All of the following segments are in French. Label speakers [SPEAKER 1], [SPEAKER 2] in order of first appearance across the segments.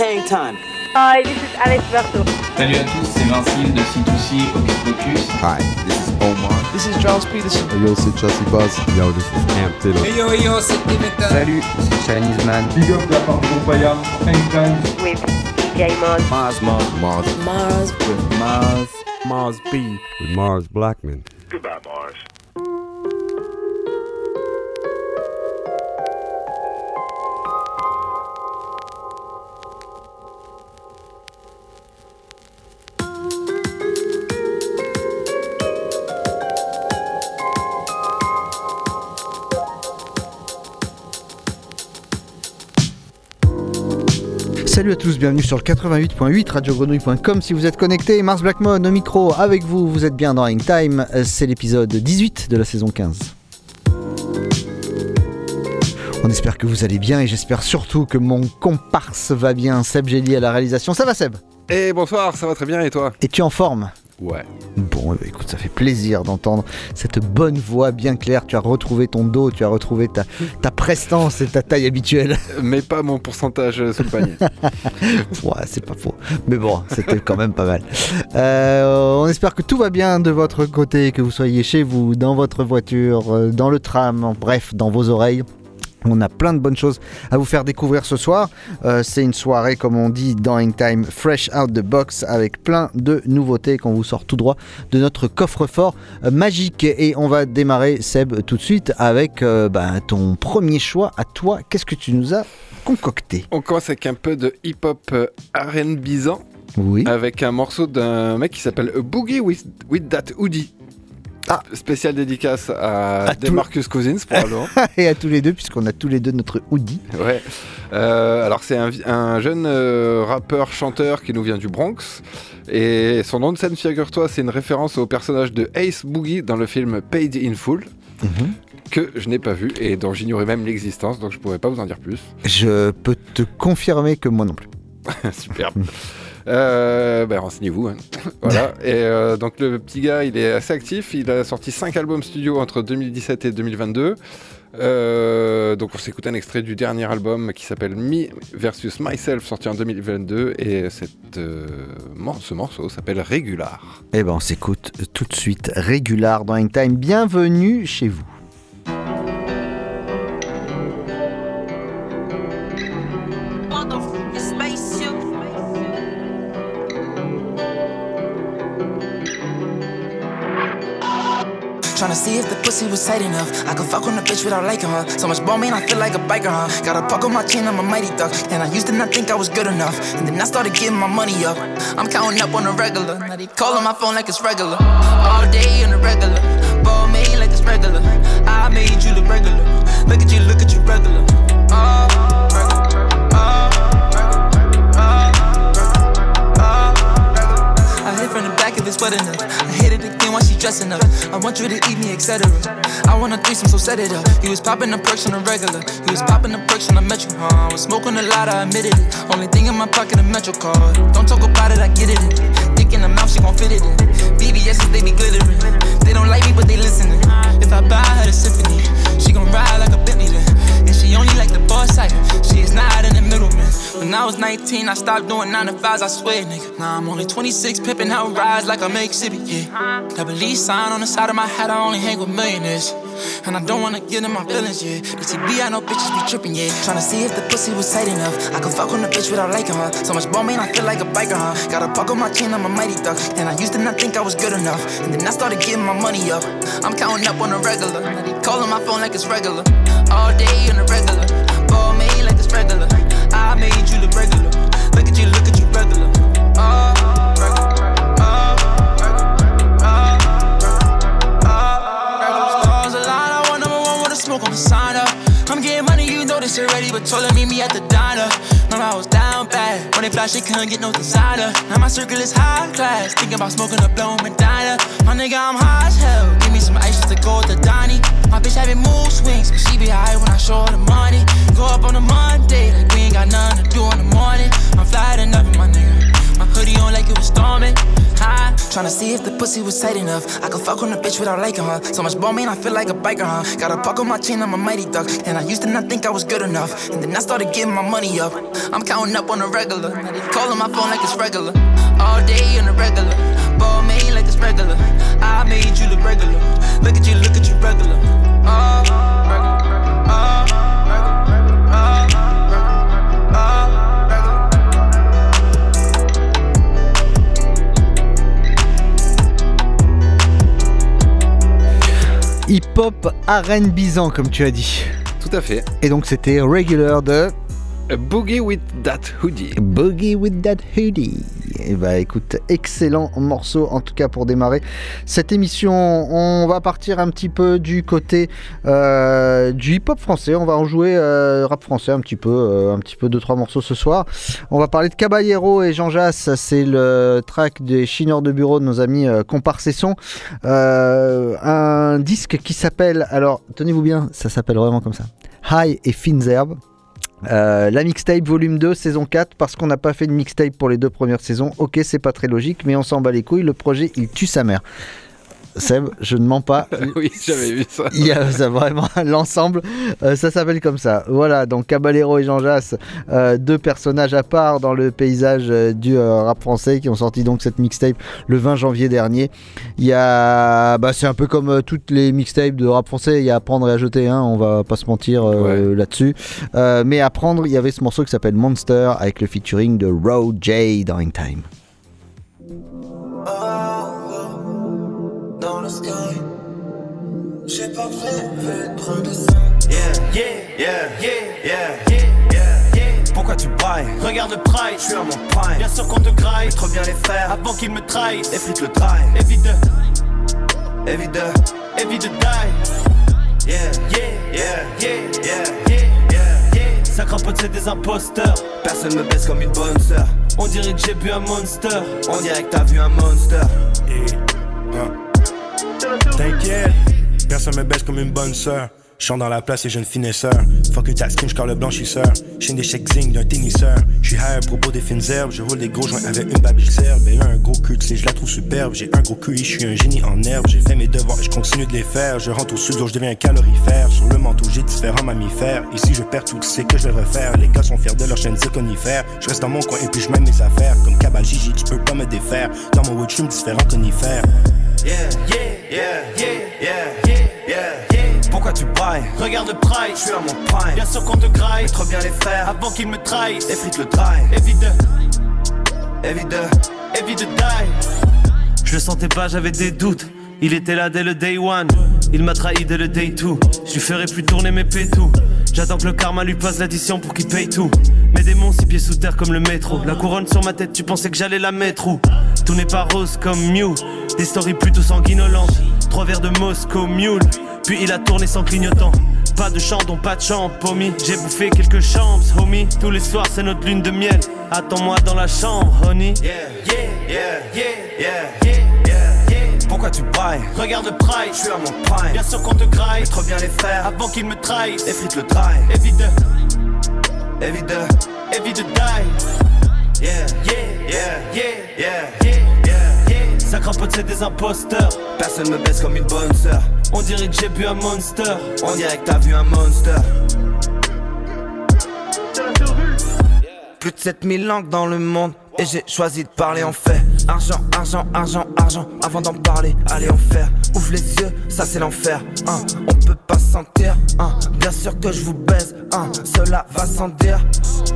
[SPEAKER 1] Hang time.
[SPEAKER 2] Hi, this is Alex Berto.
[SPEAKER 3] Salut à tous, c'est Vincile de C2C Hocus Pocus.
[SPEAKER 4] Hi, this is Omar.
[SPEAKER 5] This is Charles Peterson.
[SPEAKER 6] Hey yo, c'est Chelsea Buzz. Yo, this is Cam Taylor.
[SPEAKER 7] Hey yo, yo, c'est Dimitra.
[SPEAKER 8] Salut, c'est Chinese Man.
[SPEAKER 9] Big up la part de Groupaya. Anytime.
[SPEAKER 2] With DJ Mars.
[SPEAKER 8] Mars, Mars,
[SPEAKER 6] Mars.
[SPEAKER 1] Mars.
[SPEAKER 5] With Mars. Mars B.
[SPEAKER 6] With Mars Blackman.
[SPEAKER 10] Goodbye, Mars.
[SPEAKER 11] Salut à tous, bienvenue sur le 88.8 radiogrenouille.com si vous êtes connectés. Mars Blackmon au micro avec vous, vous êtes bien dans Hang Time, c'est l'épisode 18 de la saison 15. On espère que vous allez bien et j'espère surtout que mon comparse va bien. Seb Gély à la réalisation, ça va Seb?
[SPEAKER 12] Et bonsoir, ça va très bien et toi?
[SPEAKER 11] Es-tu en forme?
[SPEAKER 12] Ouais.
[SPEAKER 11] Bon, eh ben, écoute, ça fait plaisir d'entendre cette bonne voix bien claire. Tu as retrouvé ton dos, tu as retrouvé ta, ta prestance et ta taille habituelle.
[SPEAKER 12] Mais pas mon pourcentage sous le panier.
[SPEAKER 11] ouais, c'est pas faux. Mais bon, c'était quand même pas mal. Euh, on espère que tout va bien de votre côté, que vous soyez chez vous, dans votre voiture, euh, dans le tram, bref, dans vos oreilles. On a plein de bonnes choses à vous faire découvrir ce soir. Euh, c'est une soirée, comme on dit dans Hang Time, fresh out the box, avec plein de nouveautés qu'on vous sort tout droit de notre coffre-fort euh, magique. Et on va démarrer, Seb, tout de suite avec euh, bah, ton premier choix à toi. Qu'est-ce que tu nous as concocté?
[SPEAKER 12] On commence avec un peu de hip-hop R&Bizant.
[SPEAKER 11] Oui.
[SPEAKER 12] Avec un morceau d'un mec qui s'appelle Boogie with, with That Hoodie.
[SPEAKER 11] Ah.
[SPEAKER 12] Spécial dédicace à,
[SPEAKER 11] À tout-
[SPEAKER 12] Demarcus Cousins, probablement.
[SPEAKER 11] et à tous les deux, puisqu'on a tous les deux notre hoodie.
[SPEAKER 12] Ouais. Euh, alors c'est un, jeune euh, rappeur chanteur qui nous vient du Bronx et son nom de scène figure-toi c'est une référence au personnage de Ace Boogie dans le film Paid in Full que je n'ai pas vu et dont j'ignorais même l'existence donc je pourrais pas vous en dire plus.
[SPEAKER 11] Je peux te confirmer que moi non plus.
[SPEAKER 12] Superbe. Euh, ben, renseignez-vous. hein. voilà. Et euh, donc le petit gars, il est assez actif. Il a sorti 5 albums studio entre 2017 et 2022. Euh, donc on s'écoute un extrait du dernier album qui s'appelle Me versus Myself, sorti en 2022. Et cette, ce morceau s'appelle Regular.
[SPEAKER 11] Eh ben, on s'écoute tout de suite Régular dans Hang Time. Bienvenue chez vous.
[SPEAKER 7] Tryna see if the pussy was tight enough. I could fuck on a bitch without liking her. So much ball, man, I feel like a biker, huh? Got a puck on my chin, I'm a mighty duck. And I used to not think I was good enough. And then I started getting my money up. I'm counting up on the regular. Now calling my phone like it's regular. All day on the regular. Ball made like it's regular. I made you look regular. Look at you, look at you regular. Oh. Oh. Oh. I hit from the back if it's wet again while she dressing up. I want you to eat me, etc. I want a threesome, so set it up. He was popping the perks on the regular. He was popping the perks on the metro. Huh? I was smoking a lot, I admitted it. Only thing in my pocket, a metro card. Don't talk about it, I get it. Dick in the mouth, she gon' fit it in. BBS's, they be glittering. They don't like me, but they listening. If I buy her the symphony, she gon' ride like a Bentley. She only like the boss type. She is not in the middleman. When I was 19, I stopped doing 9 to 5s, I swear, nigga. Now I'm only 26, pimping out rides like I'm exhibit, yeah. Got a sign on the side of my hat, I only hang with millionaires. And I don't wanna get in my feelings, yeah. The I know bitches be tripping, yeah. Tryna see if the pussy was tight enough. I could fuck on a bitch without liking her. So much ball, man, I feel like a biker, huh? Got a puck on my chin, I'm a mighty duck. And I used to not think I was good enough. And then I started getting my money up. I'm counting up on the regular. Calling my phone like it's regular. All day on the regular. Ball made like it's regular. I made you look regular. Look at you, look at you regular. Uh. i'ma sign up. I'm getting money, you know this already, but told her meet me at the diner. Remember I was down bad, when they fly, she couldn't get no designer. Now my circle is high class, thinking about smoking a blow and diner. My nigga, I'm high as hell, give me some ice to go to Donnie. My bitch having mood swings, cause she be high when I show her the money. Go up on a Monday, like we ain't got nothing to do in the morning. I'm flying up in my nigga. My hoodie on like it was storming. High, tryna see if the pussy was tight enough. I could fuck on a bitch without liking her. So much ball, man, I feel like a biker, huh? Got a puck on my chain, I'm a mighty duck. And I used to not think I was good enough. And then I started getting my money up. I'm counting up on a regular. Calling my phone like it's regular. All day on a regular. Ball made like it's regular. I made you look regular. Look at you, look at you regular. Oh, regular. Oh,
[SPEAKER 11] Hip-hop R&Bizant, comme tu as dit.
[SPEAKER 12] Tout à fait.
[SPEAKER 11] Et donc c'était Regular de
[SPEAKER 12] Boogie with That Hoodie.
[SPEAKER 11] Boogie with That Hoodie. Et bah écoute, excellent morceau en tout cas pour démarrer cette émission. On va partir un petit peu du côté euh, du hip-hop français. On va en jouer euh, rap français un petit peu, euh, un petit peu deux trois morceaux ce soir. On va parler de Caballero et Jean Jass. C'est le track des chineurs de bureau de nos amis Compar Cesson. Euh, un disque qui s'appelle, alors tenez-vous bien, ça s'appelle vraiment comme ça. High et Fines Herbes. Euh, la mixtape volume 2 saison 4 parce qu'on n'a pas fait de mixtape pour les deux premières saisons. Ok c'est pas très logique mais on s'en bat les couilles le projet il tue sa mère Seb, je ne mens pas.
[SPEAKER 12] oui, j'avais vu ça.
[SPEAKER 11] Il y a ça, vraiment l'ensemble. euh, ça s'appelle comme ça. Voilà, donc Caballero et Jean Jass, euh, deux personnages à part dans le paysage euh, du euh, rap français qui ont sorti donc cette mixtape le 20 janvier dernier. Il y a, bah, c'est un peu comme euh, toutes les mixtapes de rap français. Il y a à prendre et à jeter. Hein, on va pas se mentir euh, là-dessus. Euh, mais à prendre, il y avait ce morceau qui s'appelle Monster avec le featuring de Road J dans In Time.
[SPEAKER 13] dans J'ai pas de.
[SPEAKER 4] Yeah, yeah, yeah, yeah, yeah, yeah, yeah, yeah. Pourquoi tu brailles Regarde le price, je suis à mon prime. Bien sûr qu'on te graille, trop bien les faire avant qu'ils me trahissent. Effrite le drive, évite de, évite de, évite de die. Yeah, yeah, yeah, yeah, yeah, yeah, yeah, yeah. Ça c'est des imposteurs. Personne me baisse comme une bonne sœur. On dirait que j'ai bu un monster. On dirait que t'as vu un monster.
[SPEAKER 8] T'inquiète, personne me baisse comme une bonne sœur. Chante dans la place et jeune finesseur. Fuck une tax screen, le blanchisseur. Chaîne des chèques zing d'un tenniseur. J'suis high à propos des fines herbes. Je roule des gros joints avec une babiche serbe. Elle a un gros cul, tu je la trouve superbe. J'ai un gros QI, je suis un génie en herbe. J'ai fait mes devoirs et je continue de les faire. Je rentre au studio, je deviens un calorifère. Sur le manteau, j'ai différents mammifères. Ici, je perds tout, sais que je vais refaire. Les gars sont fiers de leur chaîne conifères. Je reste dans mon coin et puis je mène mes affaires. Comme Cabal Gigi, tu peux pas me défaire. Dans mon wood, je suis différent conifère.
[SPEAKER 4] Yeah, yeah, yeah, yeah, yeah, yeah, yeah, yeah. Pourquoi tu brailles Regarde le price, je suis à mon prime. Bien sûr qu'on te graille, trop bien les faire avant qu'ils me trahissent. Effrite le drive, évite de, évite de, évite de die. Je le sentais pas, j'avais des doutes. Il était là dès le day one. Il m'a trahi dès le day two. Je lui ferai plus tourner mes pétous. J'attends que le karma lui passe l'addition pour qu'il paye tout. Mes démons, six pieds sous terre comme le métro. La couronne sur ma tête, tu pensais que j'allais la mettre où? Tout n'est pas rose comme Mew. Des stories plutôt sanguinolentes. Trois verres de Moscow Mule. Puis il a tourné sans clignotant. Pas de chandon, pas de champ, pommy. J'ai bouffé quelques chambres, homie. Tous les soirs, c'est notre lune de miel. Attends-moi dans la chambre, honey. Yeah, yeah, yeah, yeah, yeah, yeah, yeah, yeah. Pourquoi tu brailles Regarde le price, je suis à mon prime. Bien sûr qu'on te graille, trop bien les faire avant qu'ils me trahissent. Effrite le drive, évite de, évite de, évite de die. Yeah, yeah, yeah, yeah, yeah. Ça crapote, c'est des imposteurs. Personne me baisse comme une bonne sœur. On dirait que j'ai bu un monster. On dirait que t'as vu un monster.
[SPEAKER 7] Plus de 7000 langues dans le monde et j'ai choisi de parler en fait. Argent, argent, argent, argent. Avant d'en parler, allez en faire. Les yeux, ça c'est l'enfer. Hein. On peut pas sentir. Hein. Bien sûr que je vous baise. Hein. Cela va sans dire.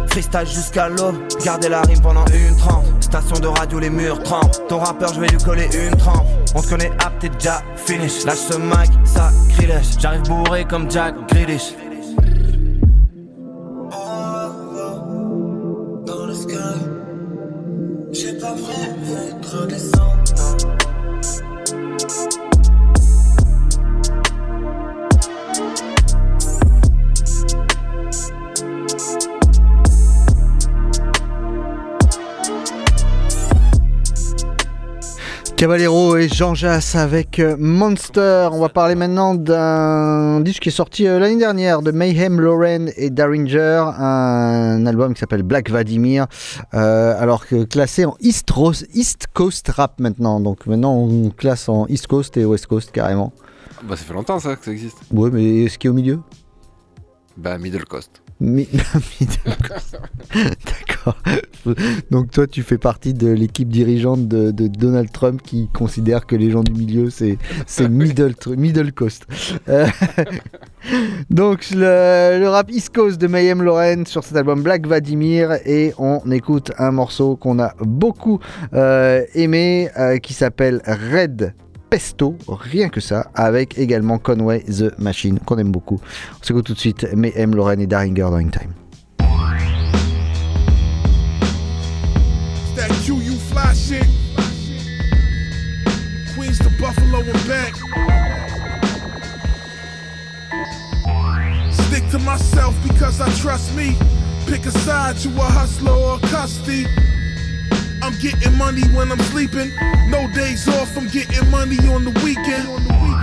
[SPEAKER 7] Freestyle jusqu'à l'aube. Gardez la rime pendant une trempe. Station de radio, les murs trempent. Ton rappeur, je vais lui coller une trempe. On te connaît, apte, t'es déjà finish. Lâche ce mic, ça crilèche. J'arrive bourré comme Jack Grealish.
[SPEAKER 13] J'ai pas.
[SPEAKER 11] Caballero et Jean Jass avec euh, Monster. On va parler maintenant d'un disque qui est sorti euh, l'année dernière de Mayhem Lauren et Daringer, un album qui s'appelle Black Vladimir, euh, alors que classé en East, East Coast Rap maintenant. Donc maintenant on classe en East Coast et West Coast carrément.
[SPEAKER 12] Bah ça fait longtemps ça que ça existe.
[SPEAKER 11] Ouais mais ce qui est au milieu?
[SPEAKER 12] Bah Middle Coast.
[SPEAKER 11] D'accord. Donc toi, tu fais partie de l'équipe dirigeante de, Donald Trump qui considère que les gens du milieu, c'est middle, middle coast. Euh, donc le, rap East Coast de Mayhem Lauren sur cet album Black Vladimir et on écoute un morceau qu'on a beaucoup euh, aimé euh, qui s'appelle Red Pesto, rien que ça, avec également Conway the Machine, qu'on aime beaucoup. On s'écoute tout de suite, mais M. Et Daringer dans In Time.
[SPEAKER 14] Queens Buffalo and back. Stick to myself because I trust me. Pick a side, you a hustler or custody. I'm getting money when I'm sleeping. No days off, I'm getting money on the weekend.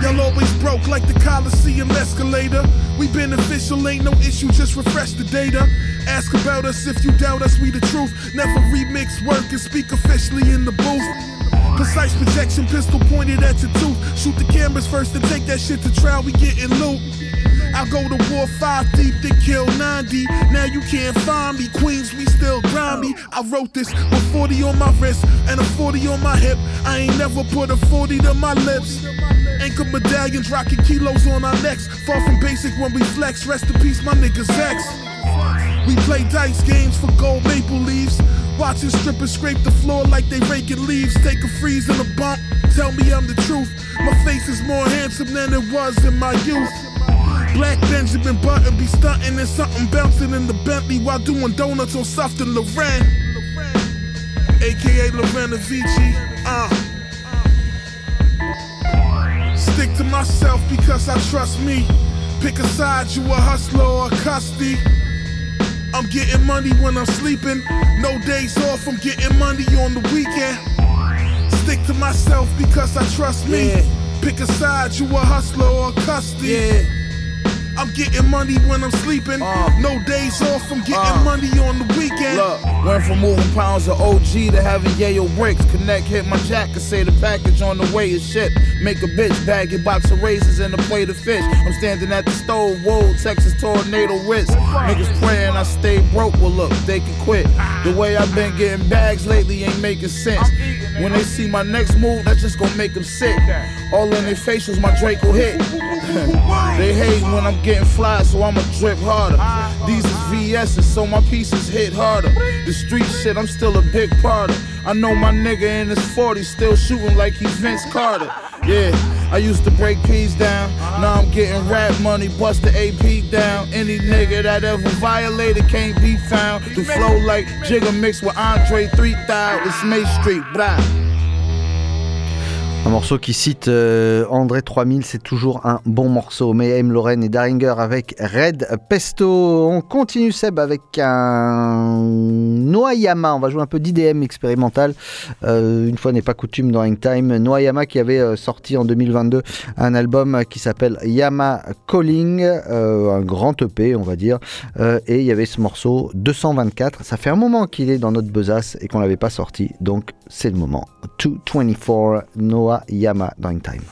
[SPEAKER 14] Y'all always broke like the Coliseum escalator. We beneficial, ain't no issue, just refresh the data. Ask about us if you doubt us, we the truth. Never remix work and speak officially in the booth. Precise projection, pistol pointed at your tooth. Shoot the cameras first and take that shit to trial, we getting loot. I go to war five deep, then kill 90. Now you can't find me. Queens, we still grimy. I wrote this with 40 on my wrist and a 40 on my hip. I ain't never put a 40 to my lips. Anchor medallions rocking kilos on our necks. Far from basic when we flex. Rest in peace, my niggas X. We play dice games for gold maple leaves. Watching strippers scrape the floor like they raking leaves. Take a freeze and a bump. Tell me I'm the truth. My face is more handsome than it was in my youth. Black Benjamin Button be stunting and something bouncing in the Bentley while doing donuts on Softon Loren. AKA Lorena Vici. Uh. Stick to myself because I trust me. Pick a side, you a hustler or a custody. I'm getting money when I'm sleeping. No days off, I'm getting money on the weekend. Stick to myself because I trust me. Yeah. Pick a side, you a hustler or a custody. Yeah. I'm getting money when I'm sleeping. Uh, no days off, I'm getting uh, money on the weekend.
[SPEAKER 15] Look, went from moving pounds of OG to having Yale bricks. Connect, hit my jack, and say the package on the way is shit. Make a bitch bag your box of raisins and a plate of fish. I'm standing at the stove, whoa, Texas tornado wrist. Niggas praying I stay broke, well look, they can quit. The way I've been getting bags lately ain't making sense. When they see my next move, that's just gonna make them sick. All in their facials, my Draco hit. they hate when I'm getting fly, so I'ma drip harder. These is VS's, so my pieces hit harder. The street shit, I'm still a big part of. I know my nigga in his 40s still shooting like he's Vince Carter. Yeah, I used to break peas down. Now I'm getting rap money, bust the AP down. Any nigga that ever violated can't be found. The flow like Jigga mixed with Andre 3000, it's May Street, blah.
[SPEAKER 11] Un morceau qui cite euh, André 3000, c'est toujours un bon morceau. Mais M. Lorraine et Daringer avec Red Pesto. On continue Seb avec un Noayama. On va jouer un peu d'IDM expérimental. Euh, une fois n'est pas coutume dans Hangtime. Noayama qui avait euh, sorti en 2022 un album qui s'appelle Yama Calling, un grand EP on va dire. et il y avait ce morceau 224. Ça fait un moment qu'il est dans notre besace et qu'on l'avait pas sorti. Donc c'est le moment. 224 Yama Dying Time.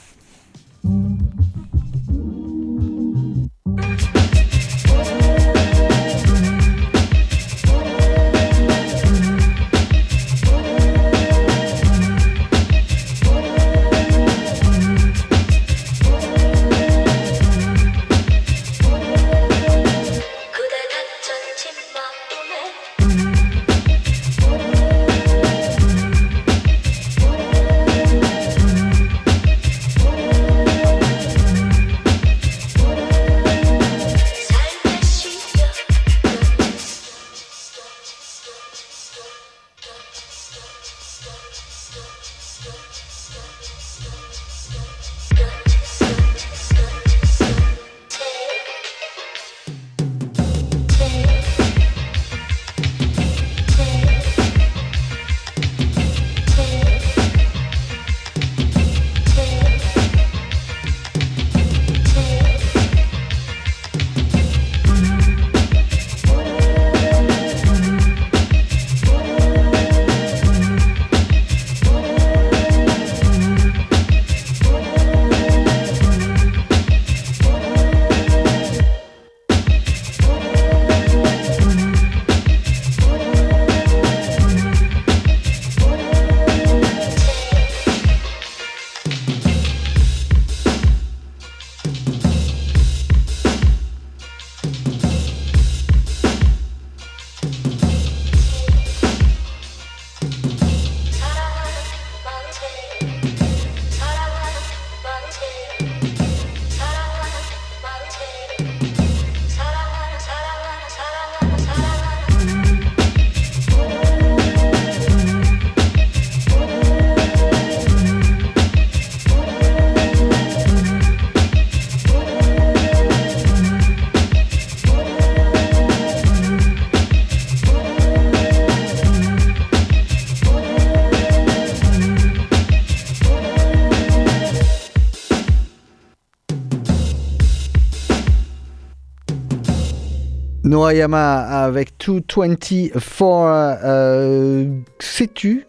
[SPEAKER 11] Noah Yama avec 224. Euh, Sais-tu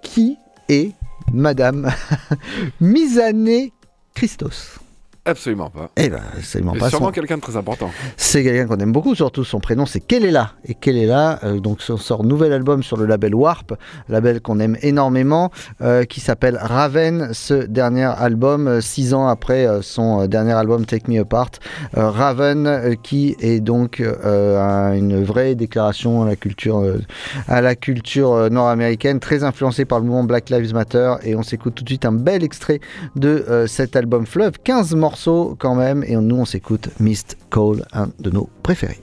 [SPEAKER 11] qui est Madame Misane Christos?
[SPEAKER 12] Absolument pas.
[SPEAKER 11] Eh ben, absolument pas.
[SPEAKER 12] sûrement
[SPEAKER 11] Son-
[SPEAKER 12] quelqu'un de très important.
[SPEAKER 11] C'est quelqu'un qu'on aime beaucoup, surtout son prénom c'est Kelela. Et Kelela, euh, donc sort nouvel album sur le label Warp, label qu'on aime énormément, euh, qui s'appelle Raven. Ce dernier album, euh, six ans après euh, son dernier album Take Me Apart, Raven, qui est donc un- une vraie déclaration à la culture, à la culture nord-américaine, très influencée par le mouvement Black Lives Matter. Et on s'écoute tout de suite un bel extrait de cet album Fleuve, 15 morceaux quand même. Et nous, on s'écoute Mist Call, un de nos préférés.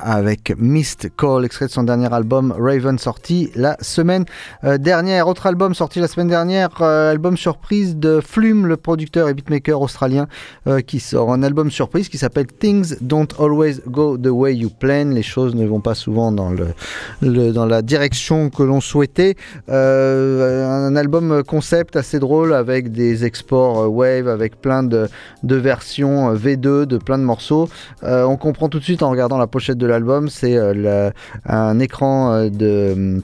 [SPEAKER 11] Avec Mist Call, extrait de son dernier album Raven sorti la semaine euh, dernière. Autre album sorti la semaine dernière, euh, album surprise de Flume, le producteur et beatmaker australien euh, qui sort un album surprise qui s'appelle Things Don't Always Go the Way You Plan. Les choses ne vont pas souvent dans, la direction que l'on souhaitait. Un album concept assez drôle avec des exports Wave, avec plein de, versions euh, V2 de plein de morceaux. On comprend tout de suite en regardant la pochette de de l'album, c'est euh, un écran euh, de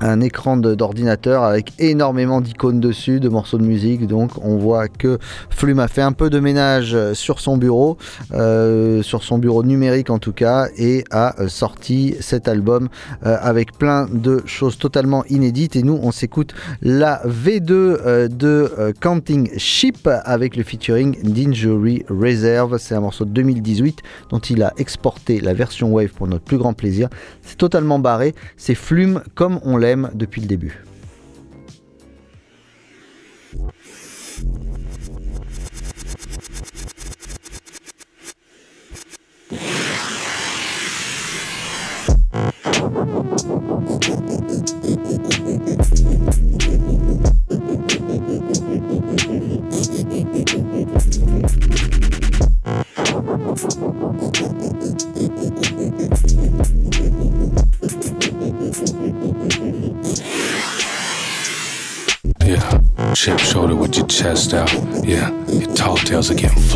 [SPEAKER 11] un écran d'ordinateur avec énormément d'icônes dessus, de morceaux de musique. Donc on voit que Flume a fait un peu de ménage euh, sur son bureau, euh, sur son bureau numérique en tout cas, et a euh, sorti cet album avec plein de choses totalement inédites. Et nous, on s'écoute la V2 euh, de Counting Sheep avec le featuring d'Injury Reserve. C'est un morceau de 2018 dont il a exporté la version Wave pour notre plus grand plaisir. C'est totalement barré, c'est Flume comme on depuis le début.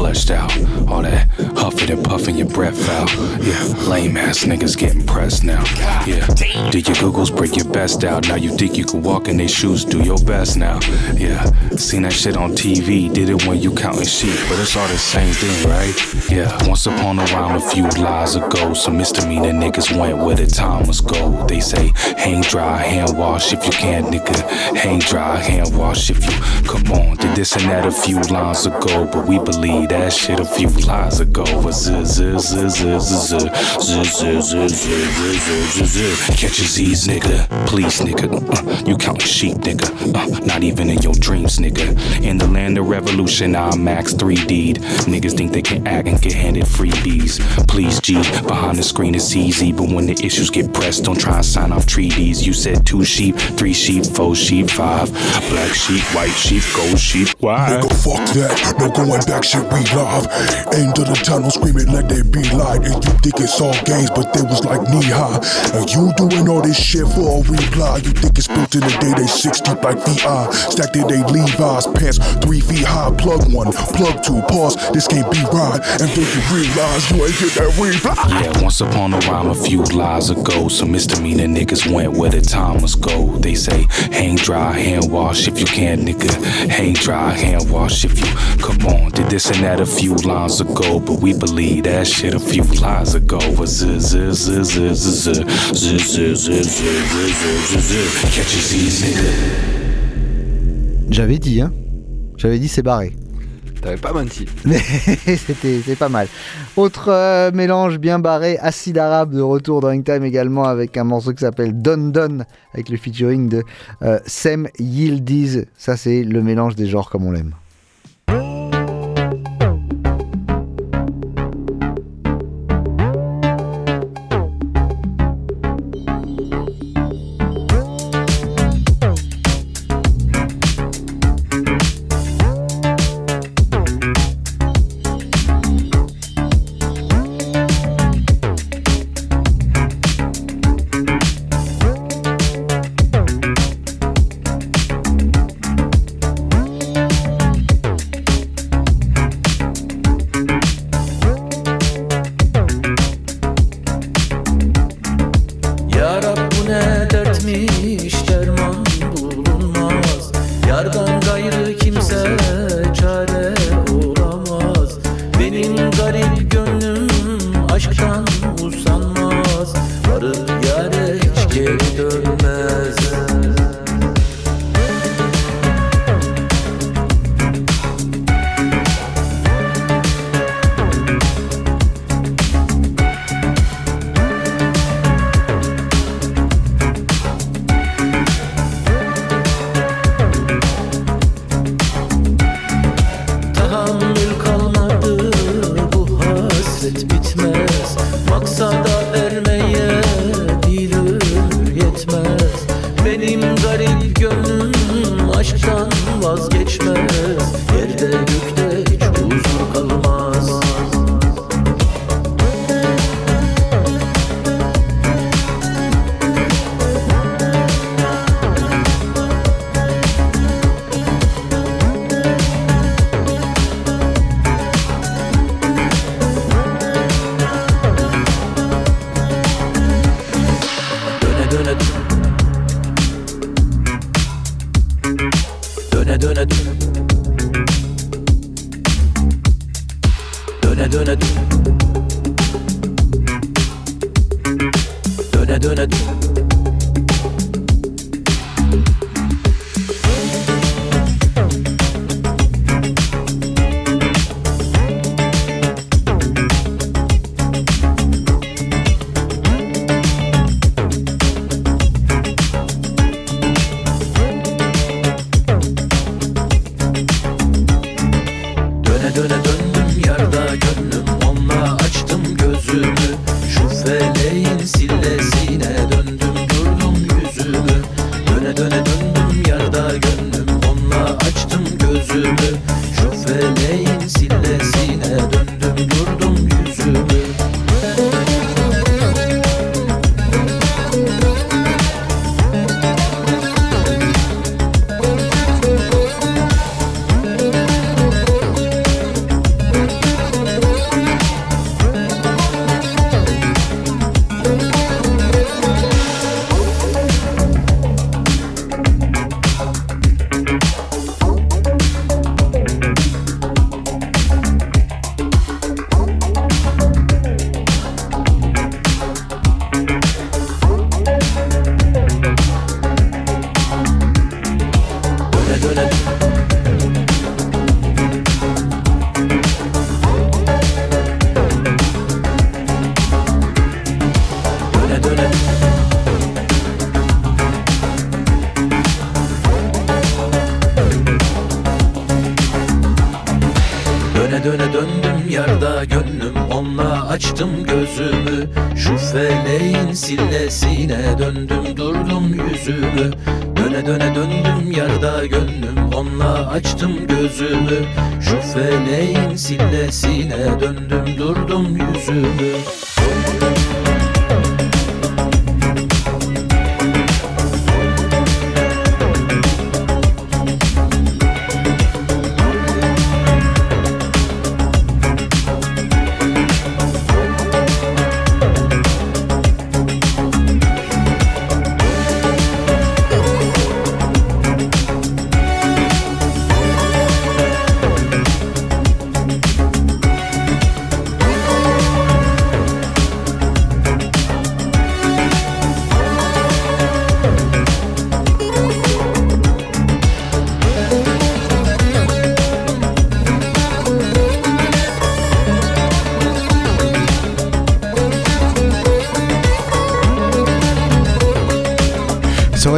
[SPEAKER 16] Fleshed out. All that huffing and puffing breath. Yeah, lame ass niggas getting pressed now. Yeah, did your googles break your best out? Now you think you can walk in their shoes, do your best now. Yeah, seen that shit on TV, did it when you counting sheep, but it's all the same thing, right? Yeah, once upon a while, a few lies ago, some misdemeanor niggas went where the time was gold. They say, hang dry, hand wash if you can, nigga. Hang dry, hand wash if you come on. Did this and that a few lines ago, but we believe that shit a few lies ago. Was z Catch a Z's, nigga. Please, nigga. Uh, you count sheep, nigga. Uh, not even in your dreams, nigga. In the land of revolution, I max 3D. Niggas think they can act and get handed freebies. Please, G. Behind the screen, it's easy. But when the issues get pressed, don't try and sign off treaties. You said two sheep, three sheep, four sheep, five. Black sheep, white sheep, gold sheep. Why?
[SPEAKER 17] Fuck that. No going back, shit, we live. Aim to the tunnel, screaming, let there be light. And you think it's all games, but they was like knee high. And you doing all this shit for a reply. You think it's built in the day they six deep like VI. Stacked in they Levi's pants, three feet high. Plug one, plug two, pause. This can't be right. And then you realize you ain't get that reply.
[SPEAKER 16] Yeah, once upon a rhyme a few lies ago, some misdemeanor niggas went where the time was gold. They say, hang dry, hand wash if you can, nigga. Hang dry, hand wash but we believe that shit a few ago.
[SPEAKER 11] J'avais dit, hein J'avais dit c'est barré.
[SPEAKER 12] T'avais pas menti.
[SPEAKER 11] C'était, pas mal. Autre mélange bien barré, acide arabe de retour dans Ringtime également avec un morceau qui s'appelle Don Don avec le featuring de euh, Sem Yildiz. Ça c'est le mélange des genres comme on l'aime.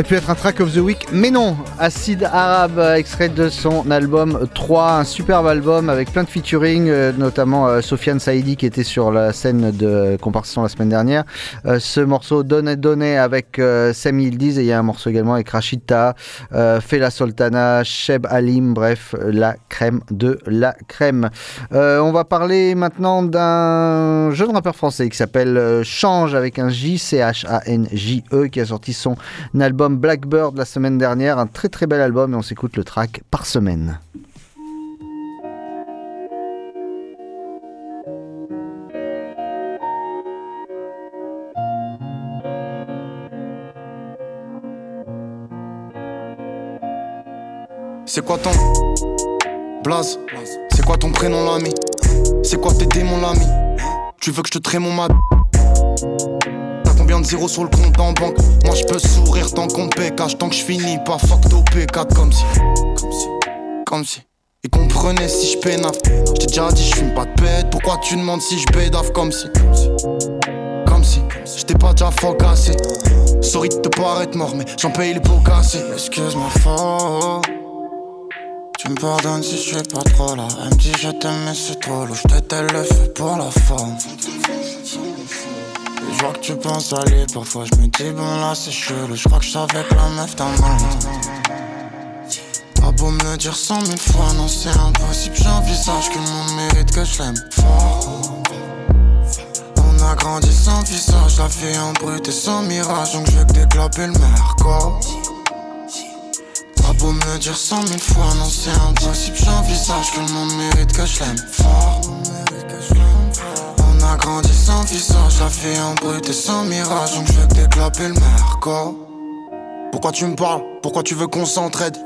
[SPEAKER 11] Aurait pu être un track of the week, mais non Acide Arabe, euh, extrait de son album 3, un superbe album avec plein de featuring, euh, notamment euh, Sofiane Saïdi qui était sur la scène de comparaison la semaine dernière. Ce morceau Donné Donné avec euh, Sam Yildiz et il y a un morceau également avec Rachida, euh, Fela Soltana, Sheb Alim, bref, la crème de la crème. On va parler maintenant d'un jeune rappeur français qui s'appelle Change avec un J, C-H-A-N-J-E, qui a sorti son album Blackbird la semaine dernière. Un très très bel album et on s'écoute le track par semaine.
[SPEAKER 18] C'est quoi ton blaze? C'est quoi ton prénom l'ami? C'est quoi tes démons l'ami? Tu veux que je te traite mon mat combien de zéros sur le compte en banque Moi je peux sourire tant qu'on paie cash Tant que je finis pas fuck au P4 comme si Comme si Comme si. Et comprenez si je pénaf J't'ai déjà dit je pas de pète Pourquoi tu demandes si je comme si Comme si J't'ai pas déjà focassé. Sorry de te paraître mort mais j'en paye les pots cassés.
[SPEAKER 19] Excuse-moi faux Tu me pardonnes si je suis pas trop là Elle me je t'aime mais c'est trop lourd. Je le fais pour la forme Je vois que tu penses aller, parfois je me dis bon là c'est chelou, je crois que je avec la meuf d'un Pas beau me dire cent mille fois, non c'est impossible, j'envisage que monde mérite que je l'aime fort. On a grandi sans visage, la vie en brut et sans mirage, donc je veux que le merco. Pas beau me dire cent mille fois, non c'est impossible, j'envisage que monde mérite que je l'aime fort. A grandi sans visage, la vie en brut et sans mirage, donc je veux que décloper le merco. Pourquoi tu me parles? Pourquoi tu veux qu'on s'entraide?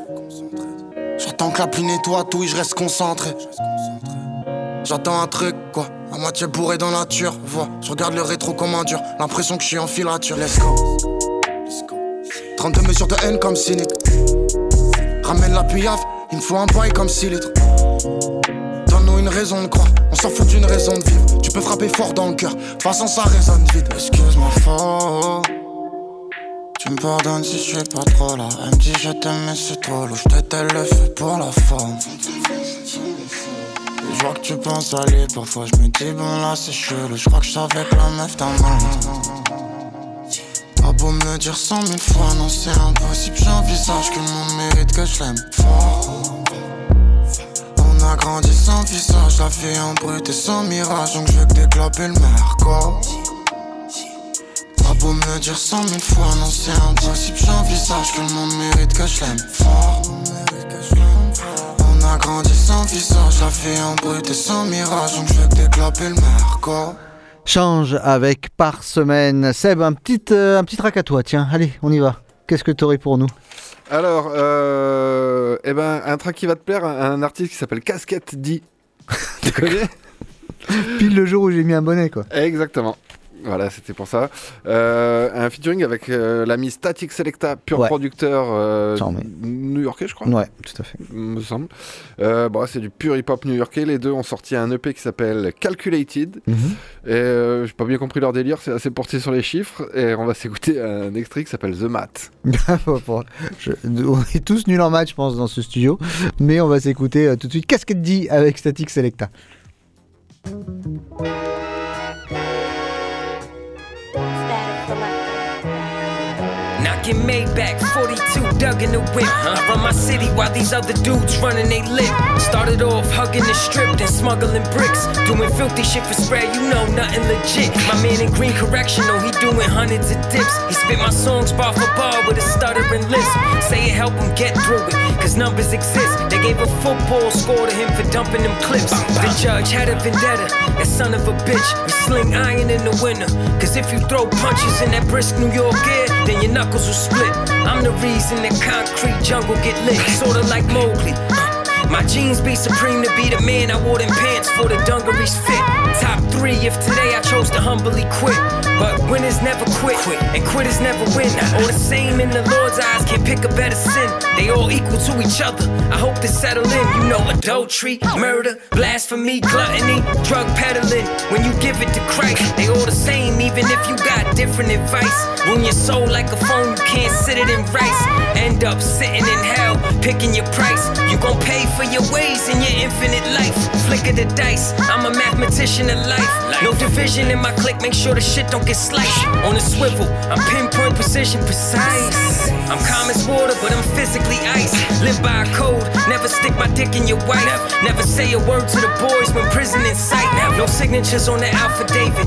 [SPEAKER 19] J'attends que la pluie nettoie tout et je reste concentré. J'attends un truc, quoi. À moitié bourré dans la nature, vois. Je regarde le rétro comme un dur. L'impression que je suis en filature, let's go. 32 mesures de haine comme cynique. Ramène la puyave, il me faut un bail comme 6 litres. Donne-nous une raison de croire, on s'en fout d'une raison de vivre. Tu peux frapper fort dans le cœur, de toute façon ça résonne vite. Excuse-moi fort. Tu me pardonnes si je suis pas trop là. Elle me dit je t'aime, mais c'est trop lourd. J't'étais le fait pour la forme. Je vois que tu penses aller, parfois je me dis bon là c'est chelou. Je crois que je avec la meuf d'un Pas beau me dire cent mille fois, non c'est impossible. J'envisage que le monde mérite que je l'aime fort. On a grandi sans visage, la vie en brut et sans mirage, donc je veux que décloper le merco. Pas beau me dire cent mille fois, non c'est impossible. J'envisage que le monde mérite que je l'aime fort. On a grandi sans visage, la vie en brut et sans mirage, donc je veux que décloper le merco.
[SPEAKER 11] Change avec par semaine. Seb, un petit, euh, un petit track à toi, tiens, allez, on y va. Qu'est-ce que tu aurais pour nous?
[SPEAKER 12] Alors, euh, eh ben, un track qui va te plaire, un, un artiste qui s'appelle Casquette D. tu connais
[SPEAKER 11] Pile le jour où j'ai mis un bonnet, quoi.
[SPEAKER 12] Exactement. Voilà, c'était pour ça. Euh, un featuring avec euh, l'ami Static Selecta, pur
[SPEAKER 11] Ouais.
[SPEAKER 12] producteur euh, new-yorkais, je crois.
[SPEAKER 11] Ouais, tout à fait.
[SPEAKER 12] Me semble. Euh, bon, c'est du pur hip-hop new-yorkais. Les deux ont sorti un EP qui s'appelle Calculated.
[SPEAKER 11] Mhm.
[SPEAKER 12] Et euh, j'ai pas bien compris leur délire, c'est assez porté sur les chiffres. Et on va s'écouter un extrait qui s'appelle The Mat.
[SPEAKER 11] Bon, je- on est tous nuls en match, je pense, dans ce studio. Mais on va s'écouter tout de suite Casquette D avec Static Selecta.
[SPEAKER 20] Knocking Maybach, 42, dug in the whip. I run my city while these other dudes running they lip. Started off hugging the strip, then smuggling bricks. Doing filthy shit for spread, you know, nothing legit. My man in green correctional, he doing hundreds of dips. He spit my songs bar for bar with a stuttering lisp. Say it help him get through it, cause numbers exist. They gave a football score to him for dumping them clips. The judge had a vendetta, that son of a bitch. Sling iron in the winter, cause if you throw punches in that brisk New York air, then your knuckles will split. I'm the reason that concrete jungle get lit, sorta like Mowgli. My jeans be supreme to be the man I wore them pants for the dungarees fit. Top three if today I chose to humbly quit. But winners never quit, and quitters never win. All the same in the Lord's eyes, can't pick a better sin. They all equal to each other. I hope to settle in. You know, adultery, murder, blasphemy, gluttony, drug peddling. When you give it to Christ, they all the same, even if you got different advice. Ruin your soul like a phone, you can't sit it in rice. End up sitting in hell, picking your price. You gon' pay for your ways in your infinite life. Flick of the dice, I'm a mathematician of life. No division in my clique, make sure the shit don't get sliced. On a swivel, I'm pinpoint precision precise. I'm calm as water, but I'm physically ice. Live by a code, never stick my dick in your wife. Never say a word to the boys when prison in sight. No signatures on the affidavit.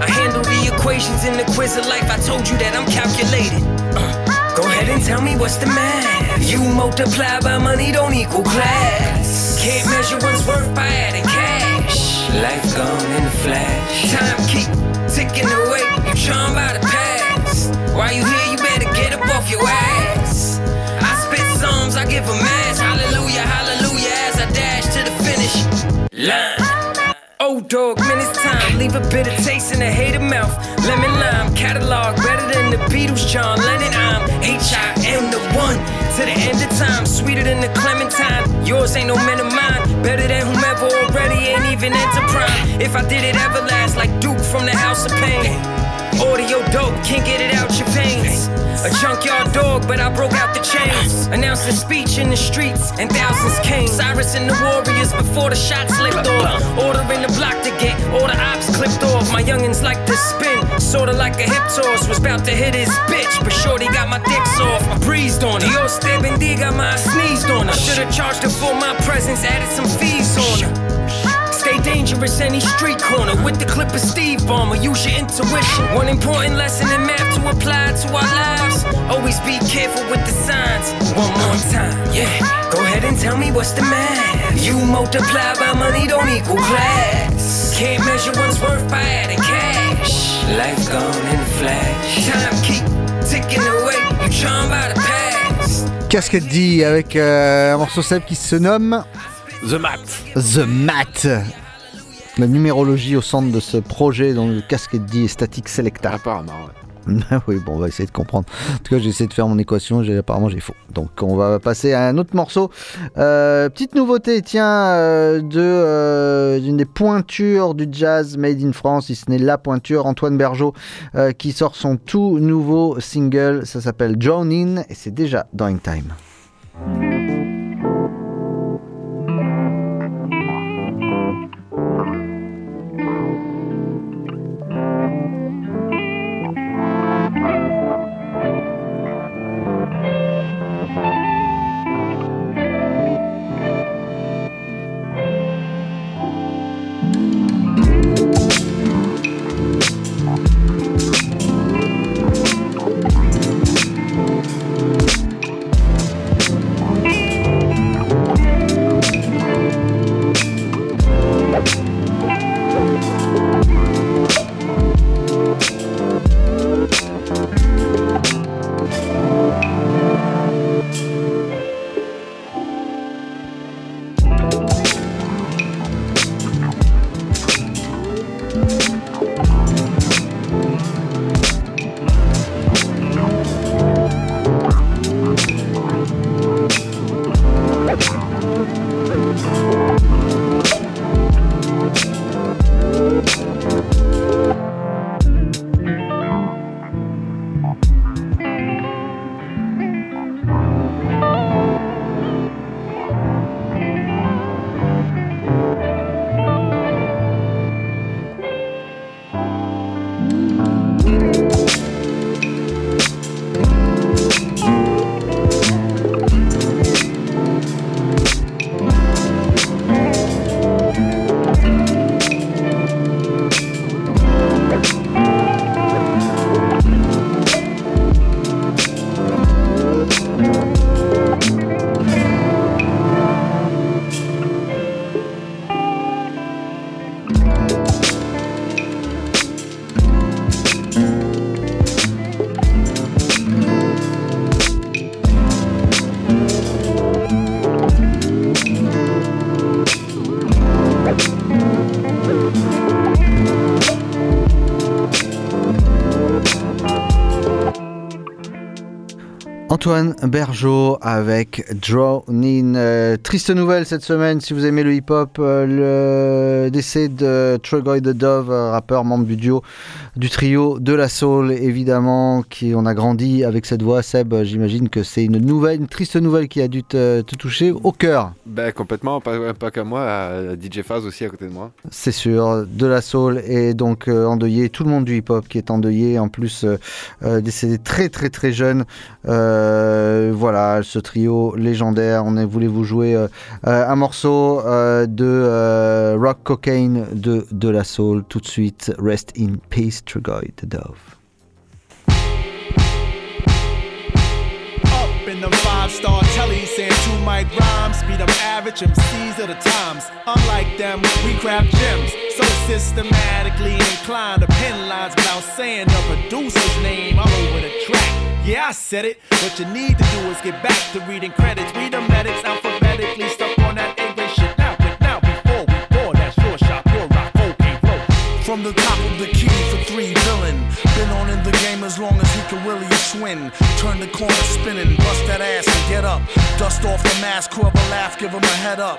[SPEAKER 20] I handle the equations in the quiz of life. I told you that I'm calculated. Uh, go ahead and tell me what's the math. You multiply by money don't equal class. Can't measure one's worth by adding cash. Life gone in a flash. Time keep ticking away. You charmed by the past. While you here, you better get up off your ass. I give a mass. Hallelujah, hallelujah, as I dash to the finish line. Oh dog, man, it's time. Leave a bitter taste in the hater mouth. Lemon lime catalog better than the Beatles. John Lennon, I'm H I M the one to the end of time. Sweeter than the clementine. Yours ain't no man of mine. Better than whomever already ain't even enter prime. If I did it everlast like Duke from the House of Pain. Audio dope, can't get it out your veins. A junkyard dog, but I broke out the chains. Announced a speech in the streets, and thousands came. Cyrus and the warriors before the shots slipped off. Ordering the block to get all the ops clipped off. My youngins like to spin, sorta like a hip toss. Was about to hit his bitch, but shorty got my dicks off. I breezed on her. Dios te bendiga, my sneezed on her. Should've charged her for my presence, added some fees on her. Stay dangerous any street corner with the clip of Steve Ballmer. Use your intuition. One important lesson in math to apply to our lives. Always be careful with the signs. One more time, yeah. Go ahead and tell me what's the math. You multiply by money don't equal class. Can't measure one's worth by adding cash. Life gone in a flash. Time keep ticking away. You charmed by the past.
[SPEAKER 11] Casquette D avec euh, un morceau célèbre qui se nomme
[SPEAKER 12] The Mat.
[SPEAKER 11] The Mat. La numérologie au centre de ce projet, donc le Casquette D et Static Selecta.
[SPEAKER 12] Apparemment, ouais.
[SPEAKER 11] oui, bon, on va essayer de comprendre. En tout cas, j'ai essayé de faire mon équation, j'ai, apparemment j'ai faux. Donc, on va passer à un autre morceau. Euh, petite nouveauté, tiens, euh, de, euh, d'une des pointures du jazz made in France, si ce n'est la pointure, Antoine Bergeau, euh, qui sort son tout nouveau single. Ça s'appelle Join In et c'est déjà dans In Time. Antoine Bergeau avec Draw In. Euh, triste nouvelle cette semaine, si vous aimez le hip-hop, euh, le décès de Trogoy the Dove, euh, rappeur membre du duo, du trio de la Soul, évidemment, qui on a grandi avec cette voix. Seb, j'imagine que c'est une nouvelle, une triste nouvelle qui a dû te, te toucher au cœur.
[SPEAKER 12] Ben, complètement, pas, pas qu'à moi, à DJ Faz aussi à côté de moi.
[SPEAKER 11] C'est sûr, de la soul et donc euh, endeuillé, tout le monde du hip-hop qui est endeuillé, en plus euh, euh, décédé très très très jeune. Euh, voilà, ce trio légendaire, on voulu vous jouer euh, euh, un morceau euh, de euh, Rock Cocaine de De La Soul tout de suite. Rest in peace, Trugoy the Dove.
[SPEAKER 21] Two mic rhymes, be them average MCs of the times. Unlike them, we craft gems, so systematically inclined to pin lines without saying the producer's name all over the track. Yeah, I said it. What you need to do is get back to reading credits. Read the medics alphabetically,
[SPEAKER 15] From the top of the key for three villain. Been on in the game as long as he can really swing. Turn the corner spinning, bust that ass and get up. Dust off the mask, whoever laugh, give him a head up.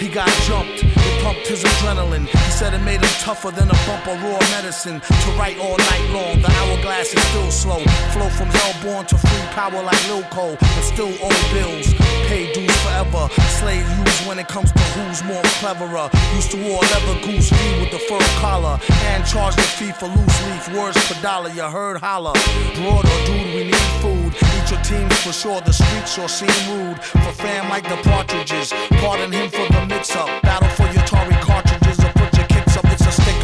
[SPEAKER 15] He got jumped,
[SPEAKER 22] pumped his adrenaline. He said it made him tougher than a bump of raw medicine. To write all night long, the hourglass is still slow. Flow from hellborn to free power like Lil Cole, and still owe bills. Pay dues forever. Slave use when it comes to who's more cleverer. Used to wore leather goose fee with the fur collar, and charge the fee for loose leaf words per dollar. You heard holler. Broad or dude, we need food. Eat your team for sure. The streets sure seem rude. For fam like the partridges. Pardon him for the mix up. Battle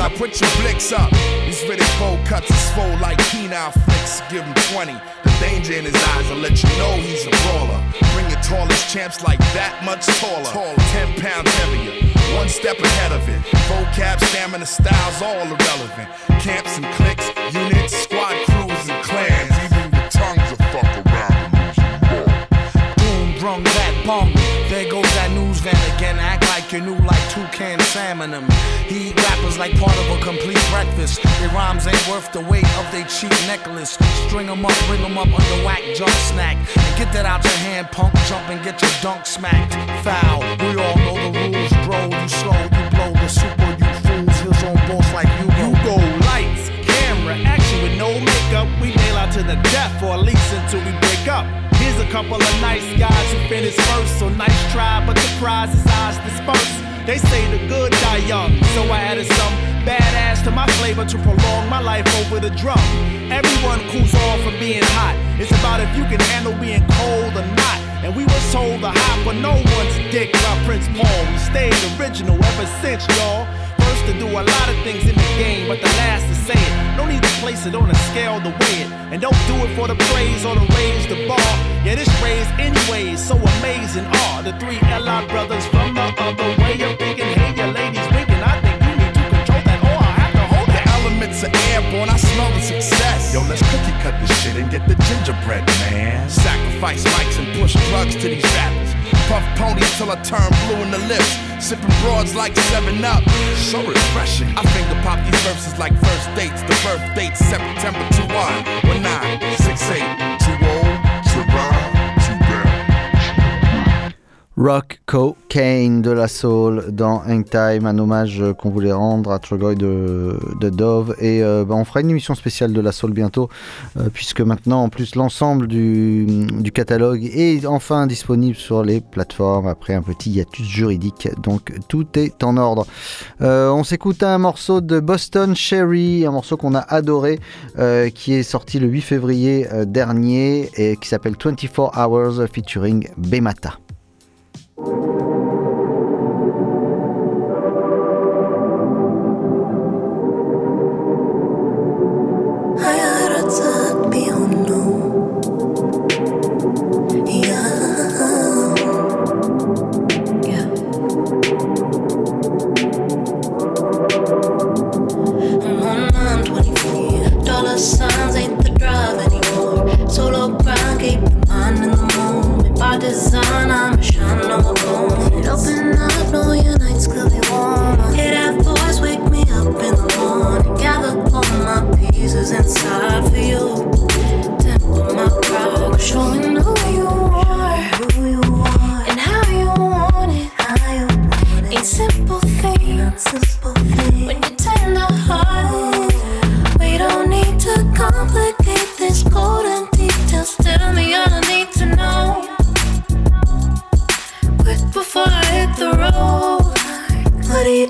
[SPEAKER 14] I put your blicks up. These bowl cuts is swole like penile flicks. Give him 20. The danger in his eyes will let you know he's a brawler. Bring your tallest champs like that much taller. Tall, 10 pounds heavier. One step ahead of it. Vocab, stamina, styles, all irrelevant. Camps and cliques, units, squad
[SPEAKER 22] Act like two can salmon him. He eat rappers like part of a complete breakfast. Their rhymes ain't worth the weight of their cheap necklace. String 'em up, bring 'em up under whack junk snack. Get that out your hand, punk. Jump and get your dunk smacked. Foul. We all know the rules, bro. You slow, you blow the super, you fools. His own boss like you go.
[SPEAKER 21] Go lights, camera, action with no makeup. We nail out to the death, or at least until we break up. Couple of nice guys who finished first. So nice try, but the prize is ours dispersed. They say the good die young, so I added some badass to my flavor to prolong my life over the drum. Everyone cools off from being hot. It's about if you can handle being cold or not. And we were told to hop on no one's dick by Prince Paul. We stayed original ever since, y'all. First to do a lot of things in the game, but the last to say it. No need to place it on a scale to weigh it. And don't do it for the praise or to raise the bar. Yeah, this raise anyways, so amazing are the three LI brothers from the other way of thinking. Hey, your ladies winking. I think you need to control that, or I have to hold
[SPEAKER 14] The
[SPEAKER 21] that.
[SPEAKER 14] elements are airborne, I smell the success. Yo, let's cookie cut this shit and get the gingerbread, man. Sacrifice mics and push drugs to these rappers. Puff ponies till I turn blue in the lips. Sipping broads like 7 Up. So refreshing. I finger pop these verses like first dates. The birth date September 2 1 19
[SPEAKER 11] Rock Cocaine de la Soul dans Hang Time, un hommage qu'on voulait rendre à Trogoy de, Dove. Et euh, bah, on fera une émission spéciale de la Soul bientôt, euh, puisque maintenant, en plus, l'ensemble du, catalogue est enfin disponible sur les plateformes après un petit hiatus juridique. Donc tout est en ordre. Euh, on s'écoute un morceau de Boston Cherry, un morceau qu'on a adoré, qui est sorti le 8 février dernier et qui s'appelle 24 Hours featuring Bemata.
[SPEAKER 23] Thank you.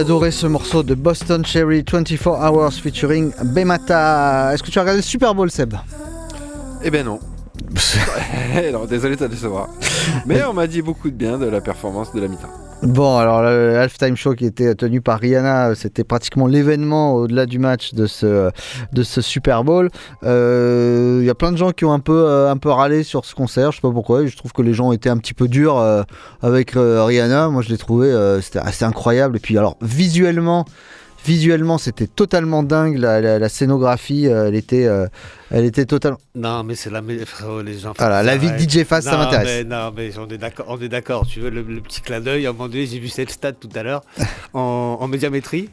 [SPEAKER 11] adoré ce morceau de Boston Cherry 24 Hours featuring Bemata. Est-ce que tu as regardé le Super Bowl, Seb?
[SPEAKER 12] Eh ben non. Eh non, désolé de te décevoir. Mais on m'a dit beaucoup de bien de la performance de la mi-temps.
[SPEAKER 11] Bon, alors le halftime show qui était tenu par Rihanna, c'était pratiquement l'événement au-delà du match de ce, de ce Super Bowl. Euh, Il y a plein de gens qui ont un peu, euh, un peu râlé sur ce concert, je sais pas pourquoi. Je trouve que les gens étaient un petit peu durs euh, avec euh, Rihanna. Moi, je l'ai trouvé, euh, c'était assez incroyable. Et puis, alors, visuellement, visuellement, c'était totalement dingue. La, la- la scénographie, euh, elle était, euh, elle était totalement.
[SPEAKER 24] Non, mais c'est la mé- frérot, les gens.
[SPEAKER 11] Voilà, la vie de. DJ Fast, ça m'intéresse.
[SPEAKER 24] Non, mais on est d'accord. On est d'accord. Tu veux le, le petit clin d'œil. À un moment donné, j'ai vu cette stat tout à l'heure en, en médiamétrie.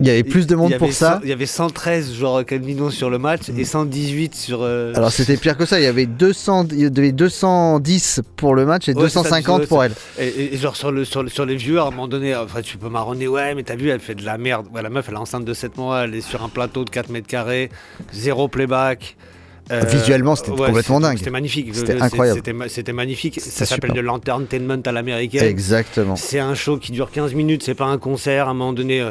[SPEAKER 11] Il y avait plus de monde pour ça.
[SPEAKER 24] Il y avait 113 genre Calvino sur le match et 118 sur. euh,
[SPEAKER 11] Alors c'était pire que ça, il y avait 200, il y avait 210 pour le match et
[SPEAKER 24] Ouais, c'est ça,
[SPEAKER 11] 250
[SPEAKER 24] ouais,
[SPEAKER 11] pour elle.
[SPEAKER 24] Et, genre sur, le, sur, le- sur les vieux, à un moment donné, enfin, tu peux marronner, ouais, mais t'as vu, elle fait de la merde. Ouais, la meuf, elle est enceinte de 7 mois, elle est sur un plateau de 4 mètres carrés, zéro playback. Euh,
[SPEAKER 11] Visuellement, c'était complètement dingue.
[SPEAKER 24] C'était magnifique.
[SPEAKER 11] C'était
[SPEAKER 24] Le-
[SPEAKER 11] incroyable.
[SPEAKER 24] C'était ma- C'était magnifique. Ça s'appelle de l'entertainment à l'américaine.
[SPEAKER 11] Exactement.
[SPEAKER 24] C'est un show qui dure 15 minutes, c'est pas un concert. À un moment donné. euh,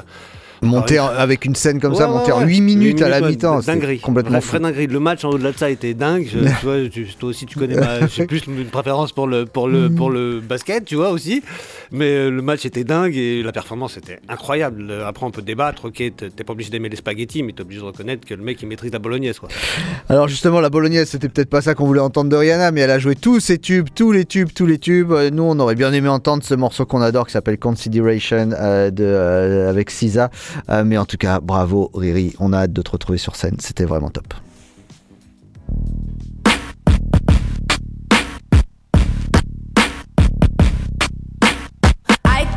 [SPEAKER 11] Monter
[SPEAKER 24] alors,
[SPEAKER 11] en- avec une scène comme ça,
[SPEAKER 24] Ouais, ouais,
[SPEAKER 11] monter en
[SPEAKER 24] ouais.
[SPEAKER 11] 8
[SPEAKER 24] Huit
[SPEAKER 11] minutes à la mi-temps,
[SPEAKER 24] dinguerie.
[SPEAKER 11] complètement fou.
[SPEAKER 24] dinguerie. Le match en au-delà de ça était dingue. Je- tu vois, tu- toi aussi tu connais ma, j'ai plus une préférence pour le pour le pour le basket, tu vois aussi. Mais euh, le match était dingue et la performance était incroyable. Après on peut débattre. Ok, t'es pas obligé d'aimer les spaghettis, mais t'es obligé de reconnaître que le mec il maîtrise la bolognaise quoi.
[SPEAKER 11] Alors justement, la bolognaise, c'était peut-être pas ça qu'on voulait entendre de Rihanna, mais elle a joué tous ses tubes, tous les tubes, tous les tubes. Euh, Nous, on aurait bien aimé entendre ce morceau qu'on adore qui s'appelle Consideration euh, avec. Euh, mais en tout cas, bravo Riri, on a hâte de te retrouver sur scène, c'était vraiment top.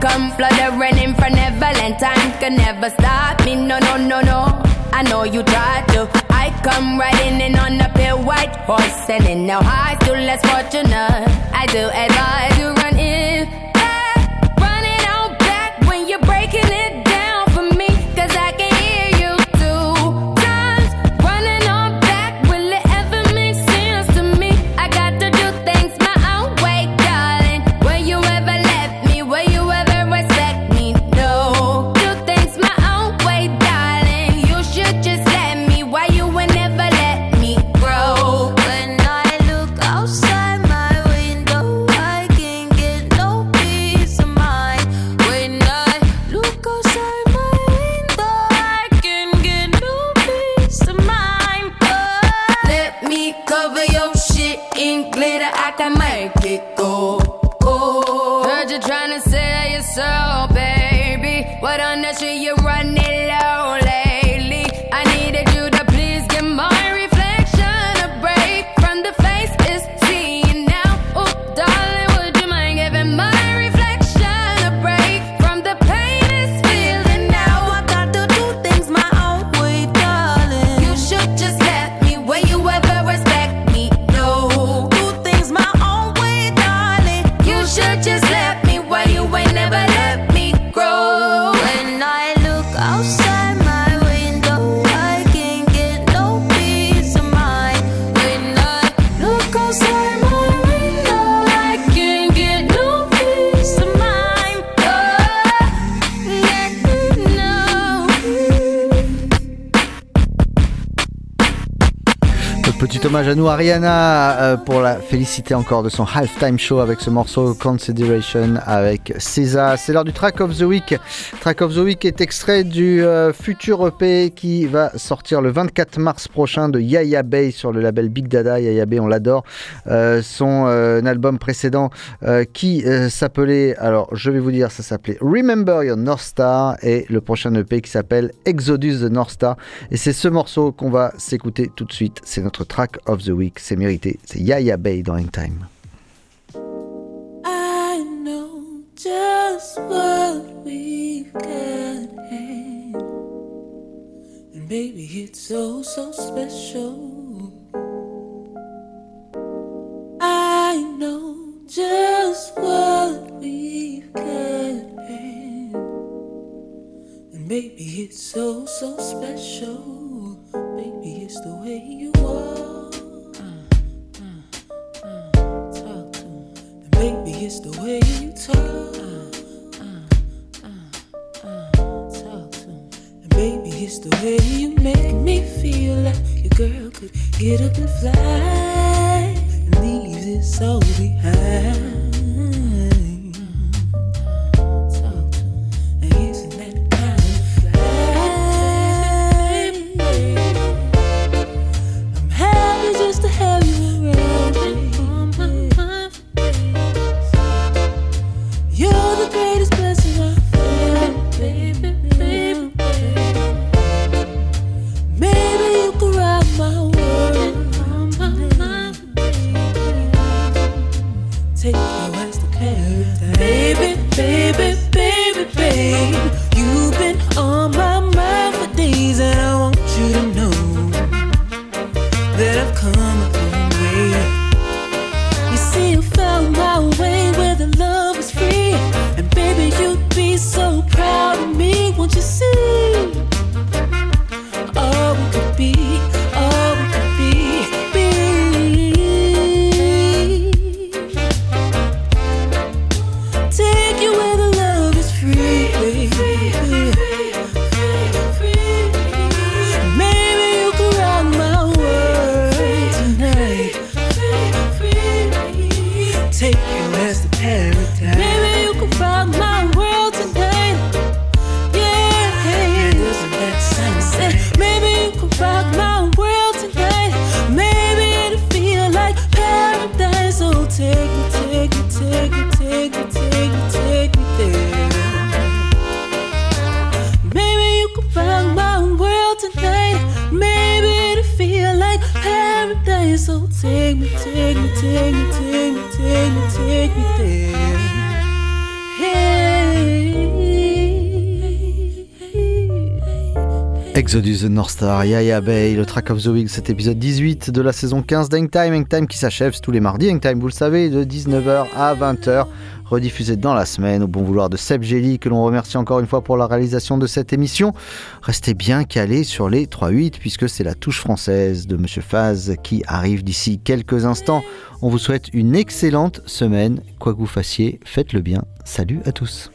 [SPEAKER 25] Come fluttering in for Neverland. Time can never stop me. No, no, no, no. I know you tried to. I come riding in on a pale white horse, and in now I still less fortunate. I do advise you it go. Heard you trying to sell yourself,
[SPEAKER 11] hommage à nous, Ariana, euh, pour la féliciter encore de son halftime show avec ce morceau Consideration avec César. C'est l'heure du Track of the Week. Track of the Week est extrait du euh, futur EP qui va sortir le 24 mars prochain de Yaya Bay sur le label Big Dada. Yaya Bay, on l'adore. Euh, son album précédent qui s'appelait, alors je vais vous dire, ça s'appelait Remember Your North Star et le prochain EP qui s'appelle Exodus the North Star. Et c'est ce morceau qu'on va s'écouter tout de suite. C'est notre track of the week. C'est mérité. C'est Yaya Bay dans Time.
[SPEAKER 26] I know just what we've got And baby, it's so, so special. The
[SPEAKER 11] North Star, Yaya Bay, le track of the week, cet épisode 18 de la saison 15 d'Hangtime. Time qui s'achève tous les mardis. Time, vous le savez, de 19h à 20h, rediffusé dans la semaine au bon vouloir de Seb Gelli, que l'on remercie encore une fois pour la réalisation de cette émission. Restez bien calés sur les 3-8, puisque c'est la touche française de Monsieur Faz qui arrive d'ici quelques instants. On vous souhaite une excellente semaine. Quoi que vous fassiez, faites-le bien. Salut à tous.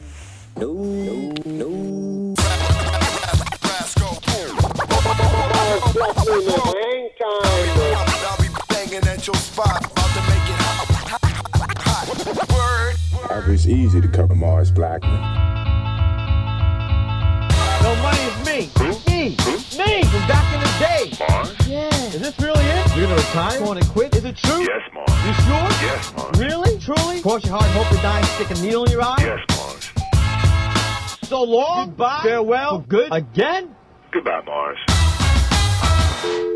[SPEAKER 27] It's easy to cover Mars Blackman.
[SPEAKER 28] No, money is me. Me. Me from back in the day.
[SPEAKER 27] Mars?
[SPEAKER 28] Yeah. Is this really it? You're gonna retire? Want to quit? Is it true?
[SPEAKER 27] Yes, Mars.
[SPEAKER 28] You sure?
[SPEAKER 27] Yes, Mars.
[SPEAKER 28] Really? Truly? Cross your heart and hope to die and stick a needle in your eye?
[SPEAKER 27] Yes, Mars.
[SPEAKER 28] So long. Goodbye. Farewell. For good. Again?
[SPEAKER 27] Goodbye, Mars you